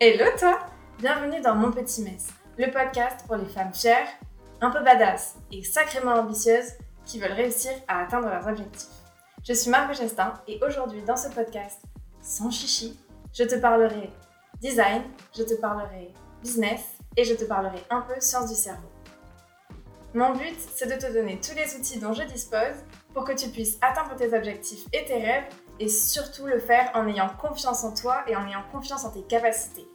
Hello toi Bienvenue dans Mon Petit Mess, le podcast pour les femmes chères, un peu badass et sacrément ambitieuses qui veulent réussir à atteindre leurs objectifs. Je suis Margot Chastain et aujourd'hui dans ce podcast, sans chichi, je te parlerai design, je te parlerai business et je te parlerai un peu science du cerveau. Mon but, c'est de te donner tous les outils dont je dispose pour que tu puisses atteindre tes objectifs et tes rêves et surtout le faire en ayant confiance en toi et en ayant confiance en tes capacités.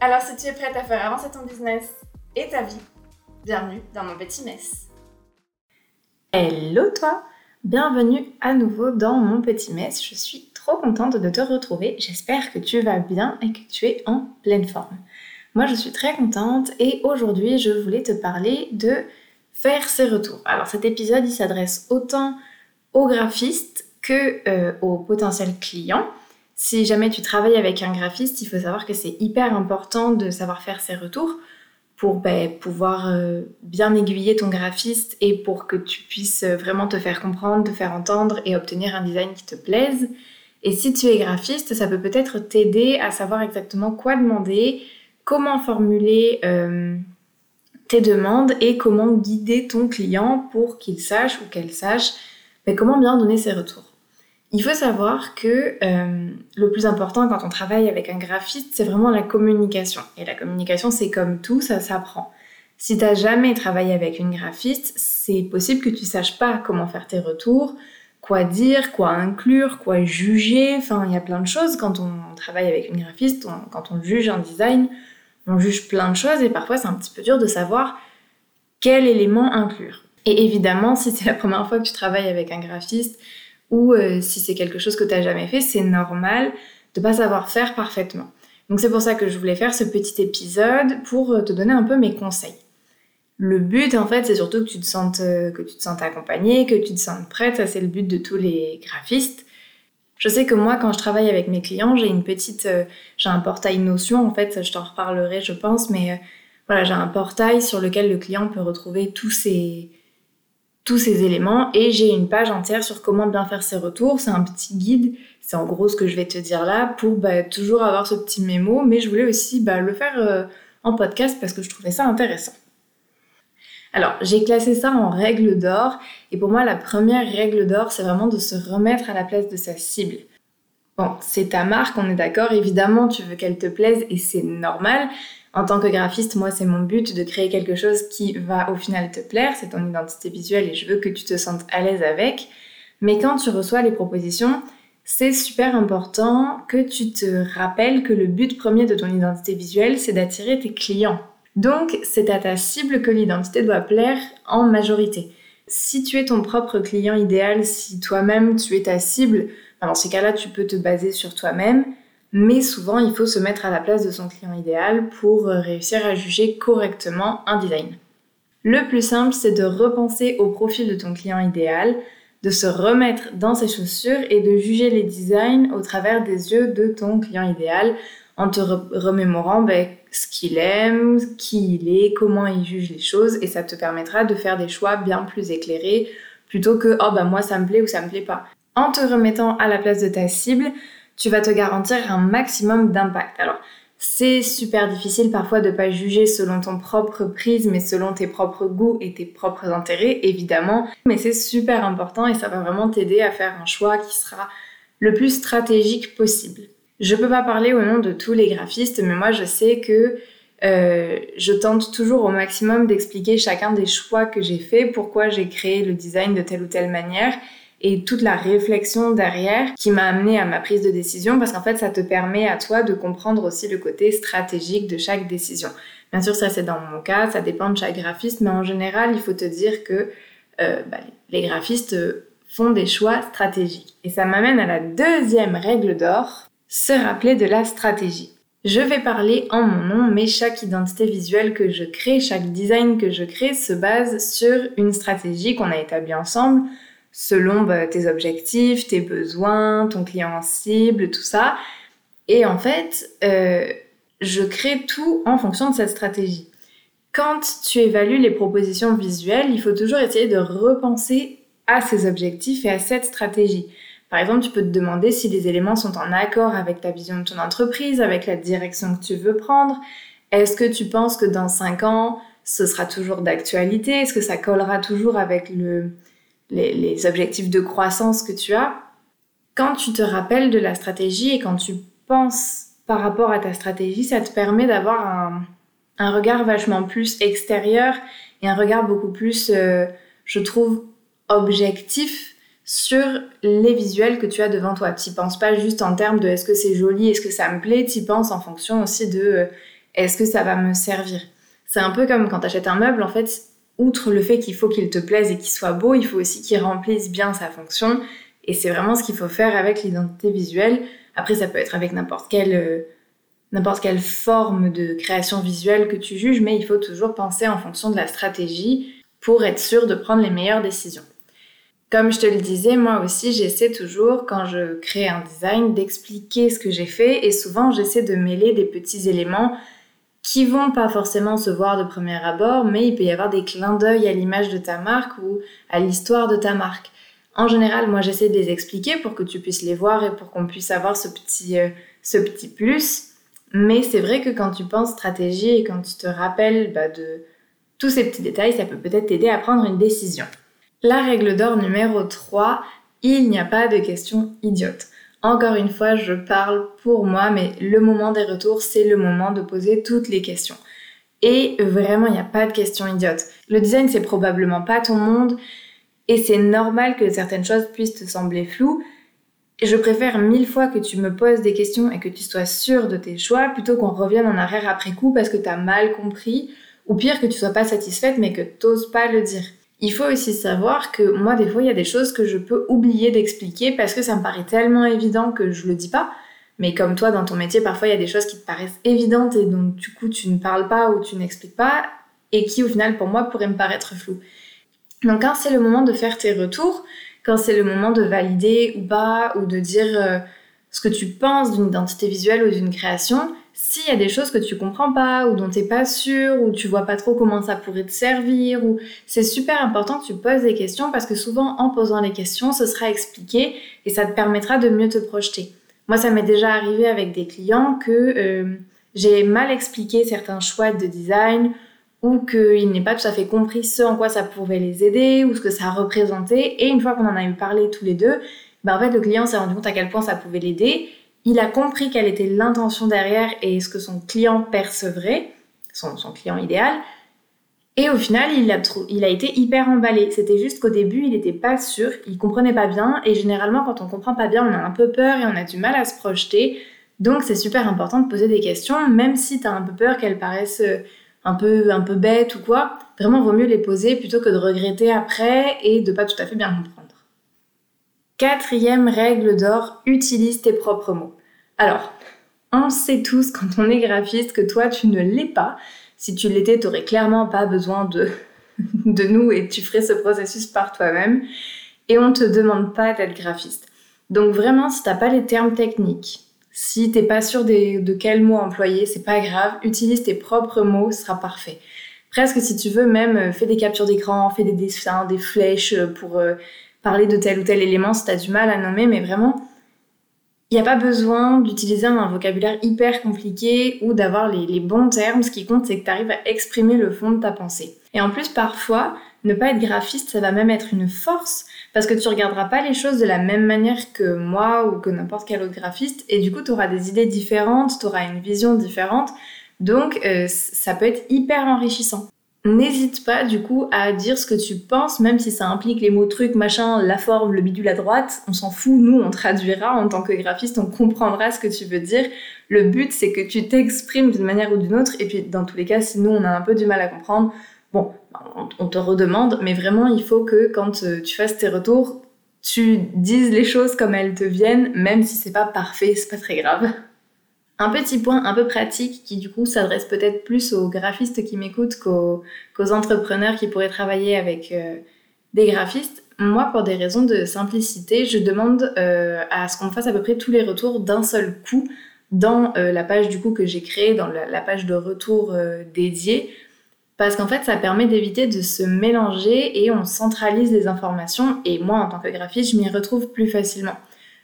Alors si tu es prête à faire avancer ton business et ta vie, bienvenue dans mon petit mess. Hello toi Bienvenue à nouveau dans mon petit mess. Je suis trop contente de te retrouver. J'espère que tu vas bien et que tu es en pleine forme. Moi je suis très contente et aujourd'hui je voulais te parler de faire ses retours. Alors cet épisode il s'adresse autant aux graphistes que euh, aux potentiels clients. Si jamais tu travailles avec un graphiste, il faut savoir que c'est hyper important de savoir faire ses retours pour ben, pouvoir euh, bien aiguiller ton graphiste et pour que tu puisses vraiment te faire comprendre, te faire entendre et obtenir un design qui te plaise. Et si tu es graphiste, ça peut peut-être t'aider à savoir exactement quoi demander, comment formuler euh, tes demandes et comment guider ton client pour qu'il sache ou qu'elle sache mais comment bien donner ses retours? Il faut savoir que euh, le plus important quand on travaille avec un graphiste, c'est vraiment la communication. Et la communication, c'est comme tout, ça s'apprend. Si tu jamais travaillé avec une graphiste, c'est possible que tu saches pas comment faire tes retours, quoi dire, quoi inclure, quoi juger. Enfin, il y a plein de choses quand on travaille avec une graphiste, quand on juge un design, on juge plein de choses et parfois c'est un petit peu dur de savoir quel élément inclure. Et évidemment, si c'est la première fois que tu travailles avec un graphiste ou euh, si c'est quelque chose que tu n'as jamais fait, c'est normal de ne pas savoir faire parfaitement. Donc c'est pour ça que je voulais faire ce petit épisode pour euh, te donner un peu mes conseils. Le but en fait, c'est surtout que tu te sentes euh, que tu te sentes accompagnée, que tu te sentes prête, ça c'est le but de tous les graphistes. Je sais que moi quand je travaille avec mes clients, j'ai une petite j'ai un portail Notion en fait, je t'en reparlerai je pense mais voilà, j'ai un portail sur lequel le client peut retrouver tous ses tous ces éléments et j'ai une page entière sur comment bien faire ses retours. C'est un petit guide, c'est en gros ce que je vais te dire là pour bah, toujours avoir ce petit mémo, mais je voulais aussi bah, le faire euh, en podcast parce que je trouvais ça intéressant. Alors, j'ai classé ça en règle d'or et pour moi, la première règle d'or, c'est vraiment de se remettre à la place de sa cible. Bon, c'est ta marque, on est d'accord, évidemment, tu veux qu'elle te plaise et c'est normal, en tant que graphiste, moi, c'est mon but de créer quelque chose qui va au final te plaire. C'est ton identité visuelle et je veux que tu te sentes à l'aise avec. Mais quand tu reçois les propositions, c'est super important que tu te rappelles que le but premier de ton identité visuelle, c'est d'attirer tes clients. Donc, c'est à ta cible que l'identité doit plaire en majorité. Si tu es ton propre client idéal, si toi-même tu es ta cible, dans ces cas-là, tu peux te baser sur toi-même mais souvent il faut se mettre à la place de son client idéal pour euh, réussir à juger correctement un design. Le plus simple, c'est de repenser au profil de ton client idéal, de se remettre dans ses chaussures et de juger les designs au travers des yeux de ton client idéal en te remémorant ben, ce qu'il aime, qui il est, comment il juge les choses et ça te permettra de faire des choix bien plus éclairés plutôt que oh ben moi ça me plaît ou ça me plaît pas. En te remettant à la place de ta cible, tu vas te garantir un maximum d'impact. Alors, c'est super difficile parfois de pas juger selon ton propre prisme et selon tes propres goûts et tes propres intérêts, évidemment, mais c'est super important et ça va vraiment t'aider à faire un choix qui sera le plus stratégique possible. Je peux pas parler au nom de tous les graphistes, mais moi je sais que euh, je tente toujours au maximum d'expliquer chacun des choix que j'ai faits, pourquoi j'ai créé le design de telle ou telle manière et toute la réflexion derrière qui m'a amené à ma prise de décision parce qu'en fait ça te permet à toi de comprendre aussi le côté stratégique de chaque décision. Bien sûr ça c'est dans mon cas, ça dépend de chaque graphiste, mais en général il faut te dire que euh, bah, les graphistes font des choix stratégiques. Et ça m'amène à la deuxième règle d'or, se rappeler de la stratégie. Je vais parler en mon nom, mais chaque identité visuelle que je crée, chaque design que je crée se base sur une stratégie qu'on a établie ensemble selon bah, tes objectifs, tes besoins, ton client cible, tout ça. Et en fait, euh, je crée tout en fonction de cette stratégie. Quand tu évalues les propositions visuelles, il faut toujours essayer de repenser à ces objectifs et à cette stratégie. Par exemple, tu peux te demander si les éléments sont en accord avec ta vision de ton entreprise, avec la direction que tu veux prendre. Est-ce que tu penses que dans 5 ans, ce sera toujours d'actualité? Est-ce que ça collera toujours avec le, les, objectifs de croissance que tu as Quand tu te rappelles de la stratégie et quand tu penses par rapport à ta stratégie, ça te permet d'avoir un, un regard vachement plus extérieur et un regard beaucoup plus, euh, je trouve, objectif sur les visuels que tu as devant toi. Tu penses pas juste en termes de est-ce que c'est joli, est-ce que ça me plaît, tu penses en fonction aussi de euh, est-ce que ça va me servir. C'est un peu comme quand tu achètes un meuble, en fait, outre le fait qu'il faut qu'il te plaise et qu'il soit beau, il faut aussi qu'il remplisse bien sa fonction. Et c'est vraiment ce qu'il faut faire avec l'identité visuelle. Après, ça peut être avec n'importe quelle, euh, quelle forme de création visuelle que tu juges, mais il faut toujours penser en fonction de la stratégie pour être sûr de prendre les meilleures décisions. Comme je te le disais, moi aussi, j'essaie toujours, quand je crée un design, d'expliquer ce que j'ai fait et souvent, j'essaie de mêler des petits éléments qui vont pas forcément se voir de premier abord, mais il peut y avoir des clins d'œil à l'image de ta marque ou à l'histoire de ta marque. En général, moi j'essaie de les expliquer pour que tu puisses les voir et pour qu'on puisse avoir ce petit, euh, ce petit plus. Mais c'est vrai que quand tu penses stratégie et quand tu te rappelles bah, de tous ces petits détails, ça peut peut-être t'aider à prendre une décision. La règle d'or numéro 3, il n'y a pas de questions idiotes. Encore une fois, je parle pour moi, mais le moment des retours, c'est le moment de poser toutes les questions. Et vraiment, il n'y a pas de questions idiotes. Le design, c'est probablement pas ton monde, et c'est normal que certaines choses puissent te sembler floues. Je préfère mille fois que tu me poses des questions et que tu sois sûr de tes choix plutôt qu'on revienne en arrière après coup parce que tu as mal compris, ou pire que tu sois pas satisfaite mais que t'oses pas le dire. Il faut aussi savoir que moi, des fois, il y a des choses que je peux oublier d'expliquer parce que ça me paraît tellement évident que je le dis pas. Mais comme toi, dans ton métier, parfois, il y a des choses qui te paraissent évidentes et donc, du coup, tu ne parles pas ou tu n'expliques pas et qui, au final, pour moi, pourraient me paraître floues. Donc, quand c'est le moment de faire tes retours, quand c'est le moment de valider ou pas, ou de dire euh, ce que tu penses d'une identité visuelle ou d'une création, s'il y a des choses que tu comprends pas ou dont tu n'es pas sûr ou tu vois pas trop comment ça pourrait te servir ou c'est super important que tu poses des questions parce que souvent en posant les questions, ce sera expliqué et ça te permettra de mieux te projeter. Moi, ça m'est déjà arrivé avec des clients que euh, j'ai mal expliqué certains choix de design ou qu'ils n'aient pas tout à fait compris ce en quoi ça pouvait les aider ou ce que ça représentait. Et une fois qu'on en a eu parlé tous les deux, ben le client s'est rendu compte à quel point ça pouvait l'aider il a compris quelle était l'intention derrière et ce que son client percevrait, son, client idéal. Et au final, il a, été hyper emballé. C'était juste qu'au début, il n'était pas sûr, il comprenait pas bien. Et généralement, quand on comprend pas bien, on a un peu peur et on a du mal à se projeter. Donc, c'est super important de poser des questions, même si tu as un peu peur qu'elles paraissent euh, un peu, un peu bêtes ou quoi. Vraiment, vaut mieux les poser plutôt que de regretter après et de pas tout à fait bien comprendre. Quatrième règle d'or, utilise tes propres mots. Alors, on sait tous quand on est graphiste que toi tu ne l'es pas. Si tu l'étais, tu n'aurais clairement pas besoin de, de nous et tu ferais ce processus par toi-même. Et on ne te demande pas d'être graphiste. Donc vraiment, si t'as pas les termes techniques, si t'es pas sûr de quels mots employer, c'est pas grave, utilise tes propres mots, ce sera parfait. Presque si tu veux même, euh, fais des captures d'écran, fais des dessins, des flèches pour euh, parler de tel ou tel élément si tu as du mal à nommer, mais vraiment, il n'y a pas besoin d'utiliser un vocabulaire hyper compliqué ou d'avoir les, bons termes. Ce qui compte, c'est que tu arrives à exprimer le fond de ta pensée. Et en plus, parfois, ne pas être graphiste, ça va même être une force parce que tu regarderas pas les choses de la même manière que moi ou que n'importe quel autre graphiste et du coup, tu auras des idées différentes, tu auras une vision différente. Donc, euh, ça peut être hyper enrichissant. N'hésite pas du coup à dire ce que tu penses, même si ça implique les mots trucs, machin, la forme, le bidule à droite, on s'en fout, nous on traduira en tant que graphiste, on comprendra ce que tu veux dire. Le but c'est que tu t'exprimes d'une manière ou d'une autre, et puis dans tous les cas, si nous on a un peu du mal à comprendre, bon, on te redemande, mais vraiment il faut que quand euh, tu fasses tes retours, tu dises les choses comme elles te viennent, même si c'est pas parfait, c'est pas très grave. Un petit point un peu pratique qui du coup s'adresse peut-être plus aux graphistes qui m'écoutent qu'aux, entrepreneurs qui pourraient travailler avec euh, des graphistes. Moi, pour des raisons de simplicité, je demande euh, à ce qu'on fasse à peu près tous les retours d'un seul coup dans euh, la page du coup que j'ai créée, dans la, page de retour dédiée, parce qu'en fait, ça permet d'éviter de se mélanger et on centralise les informations. Et moi, en tant que graphiste, je m'y retrouve plus facilement.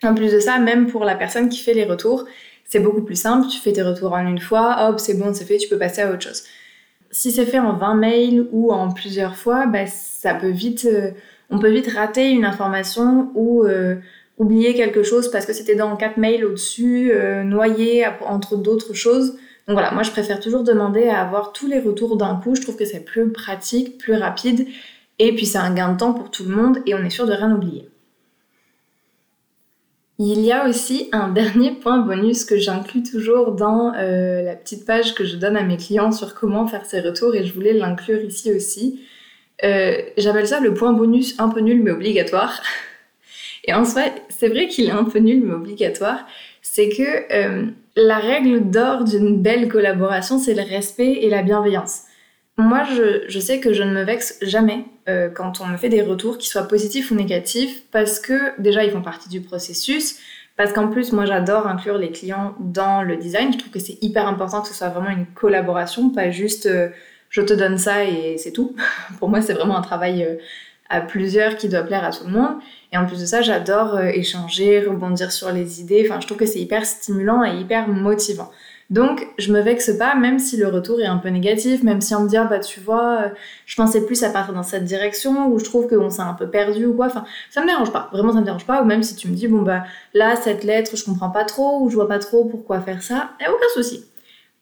En plus de ça, même pour la personne qui fait les retours, c'est beaucoup plus simple. Tu fais tes retours en une fois, hop, c'est bon, c'est fait, tu peux passer à autre chose. Si c'est fait en 20 mails ou en plusieurs fois, bah, ça peut vite, euh, on peut vite rater une information ou euh, oublier quelque chose parce que c'était dans 4 mails au-dessus, euh, noyé entre d'autres choses. Donc voilà, moi je préfère toujours demander à avoir tous les retours d'un coup. Je trouve que c'est plus pratique, plus rapide. Et puis c'est un gain de temps pour tout le monde et on est sûr de rien oublier. Il y a aussi un dernier point bonus que j'inclus toujours dans euh, la petite page que je donne à mes clients sur comment faire ces retours et je voulais l'inclure ici aussi. Euh, j'appelle ça le point bonus un peu nul mais obligatoire. Et en soi, c'est vrai qu'il est un peu nul mais obligatoire. C'est que euh, la règle d'or d'une belle collaboration, c'est le respect et la bienveillance. Moi, je, sais que je ne me vexe jamais euh, quand on me fait des retours, qui soient positifs ou négatifs, parce que déjà, ils font partie du processus, parce qu'en plus, moi, j'adore inclure les clients dans le design. Je trouve que c'est hyper important que ce soit vraiment une collaboration, pas juste euh, je te donne ça et c'est tout. Pour moi, c'est vraiment un travail euh, à plusieurs qui doit plaire à tout le monde. Et en plus de ça, j'adore échanger, rebondir sur les idées. Enfin, je trouve que c'est hyper stimulant et hyper motivant. Donc, je me vexe pas, même si le retour est un peu négatif, même si on me dit, ah, bah, tu vois, euh, je pensais plus à partir dans cette direction, ou je trouve qu'on s'est un peu perdu, ou quoi. Enfin, ça me dérange pas. Vraiment, ça me dérange pas. Ou même si tu me dis, bon, bah, là, cette lettre, je comprends pas trop, ou je vois pas trop pourquoi faire ça, et aucun souci.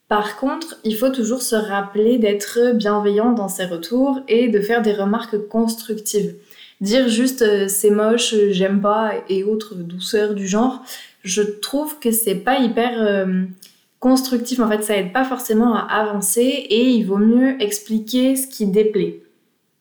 Par contre, il faut toujours se rappeler d'être bienveillant dans ses retours et de faire des remarques constructives. Dire juste euh, c'est moche, j'aime pas et autres douceurs du genre, je trouve que c'est pas hyper euh, constructif, en fait, ça aide pas forcément à avancer et il vaut mieux expliquer ce qui déplaît.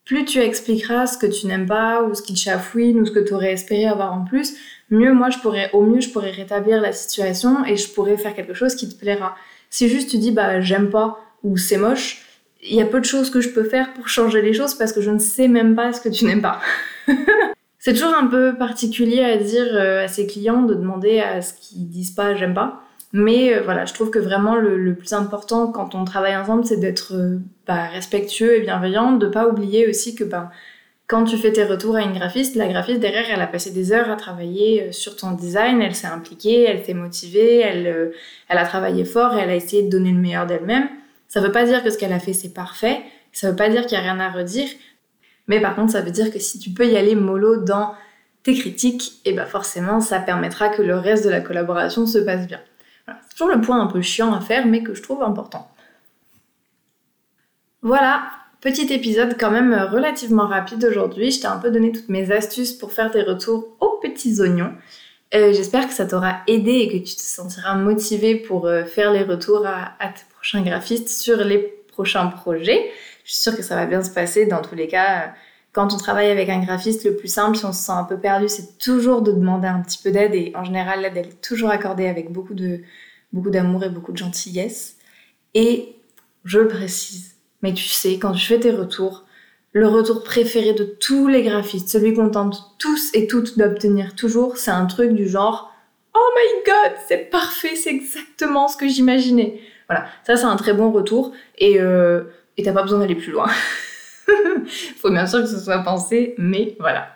Plus tu expliqueras ce que tu n'aimes pas ou ce qui te chafouine ou ce que tu aurais espéré avoir en plus, mieux moi je pourrais, au mieux je pourrais rétablir la situation et je pourrais faire quelque chose qui te plaira. Si juste tu dis bah j'aime pas ou c'est moche, il y a peu de choses que je peux faire pour changer les choses parce que je ne sais même pas ce que tu n'aimes pas. c'est toujours un peu particulier à dire euh, à ses clients de demander à ce qu'ils disent pas j'aime pas. Mais euh, voilà, je trouve que vraiment le, plus important quand on travaille ensemble, c'est d'être euh, bah, respectueux et bienveillant, de pas oublier aussi que ben, quand tu fais tes retours à une graphiste, la graphiste derrière, elle a passé des heures à travailler euh, sur ton design, elle s'est impliquée, elle s'est motivée, elle, a travaillé fort et elle a essayé de donner le meilleur d'elle-même. Ça veut pas dire que ce qu'elle a fait c'est parfait, ça veut pas dire qu'il y a rien à redire, mais par contre ça veut dire que si tu peux y aller mollo dans tes critiques, et ben forcément ça permettra que le reste de la collaboration se passe bien. Toujours le point un peu chiant à faire, mais que je trouve important. Voilà, petit épisode quand même relativement rapide aujourd'hui. Je t'ai un peu donné toutes mes astuces pour faire des retours aux petits oignons. Euh, j'espère que ça t'aura aidé et que tu te sentiras motivé pour euh, faire les retours à, tes prochains graphistes sur les prochains projets. Je suis sûre que ça va bien se passer dans tous les cas. Quand on travaille avec un graphiste, le plus simple, si on se sent un peu perdu, c'est toujours de demander un petit peu d'aide et en général, l'aide est toujours accordée avec beaucoup de, beaucoup d'amour et beaucoup de gentillesse. Et je le précise, mais tu sais, quand tu fais tes retours, le retour préféré de tous les graphistes, celui qu'on tente tous et toutes d'obtenir toujours, c'est un truc du genre Oh my god, c'est parfait, c'est exactement ce que j'imaginais. Voilà, ça c'est un très bon retour et euh, t'as pas besoin d'aller plus loin. Faut bien sûr que ce soit pensé, mais voilà.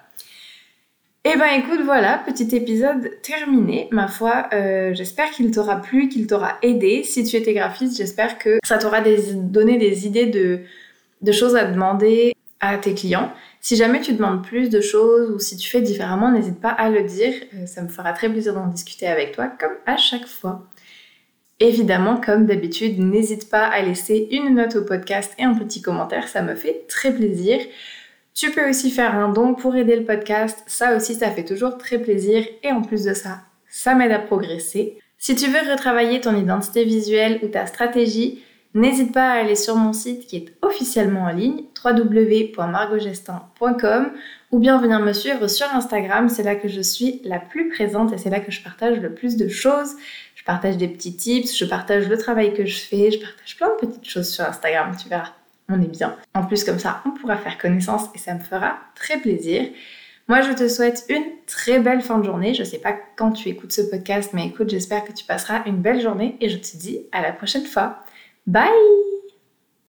Eh ben écoute, voilà, petit épisode terminé. Ma foi, euh, j'espère qu'il t'aura plu, qu'il t'aura aidé. Si tu étais graphiste, j'espère que ça t'aura donné des idées de, choses à demander à tes clients. Si jamais tu demandes plus de choses ou si tu fais différemment, n'hésite pas à le dire. Euh, ça me fera très plaisir d'en discuter avec toi, comme à chaque fois. Évidemment, comme d'habitude, n'hésite pas à laisser une note au podcast et un petit commentaire, ça me fait très plaisir. Tu peux aussi faire un don pour aider le podcast, ça aussi ça fait toujours très plaisir et en plus de ça, ça m'aide à progresser. Si tu veux retravailler ton identité visuelle ou ta stratégie, n'hésite pas à aller sur mon site qui est officiellement en ligne, www.margogestin.com ou bien venir me suivre sur Instagram, c'est là que je suis la plus présente et c'est là que je partage le plus de choses. Je partage des petits tips, je partage le travail que je fais, je partage plein de petites choses sur Instagram, tu verras on est bien. En plus, comme ça, on pourra faire connaissance et ça me fera très plaisir. Moi, je te souhaite une très belle fin de journée. Je ne sais pas quand tu écoutes ce podcast, mais écoute, j'espère que tu passeras une belle journée et je te dis à la prochaine fois. Bye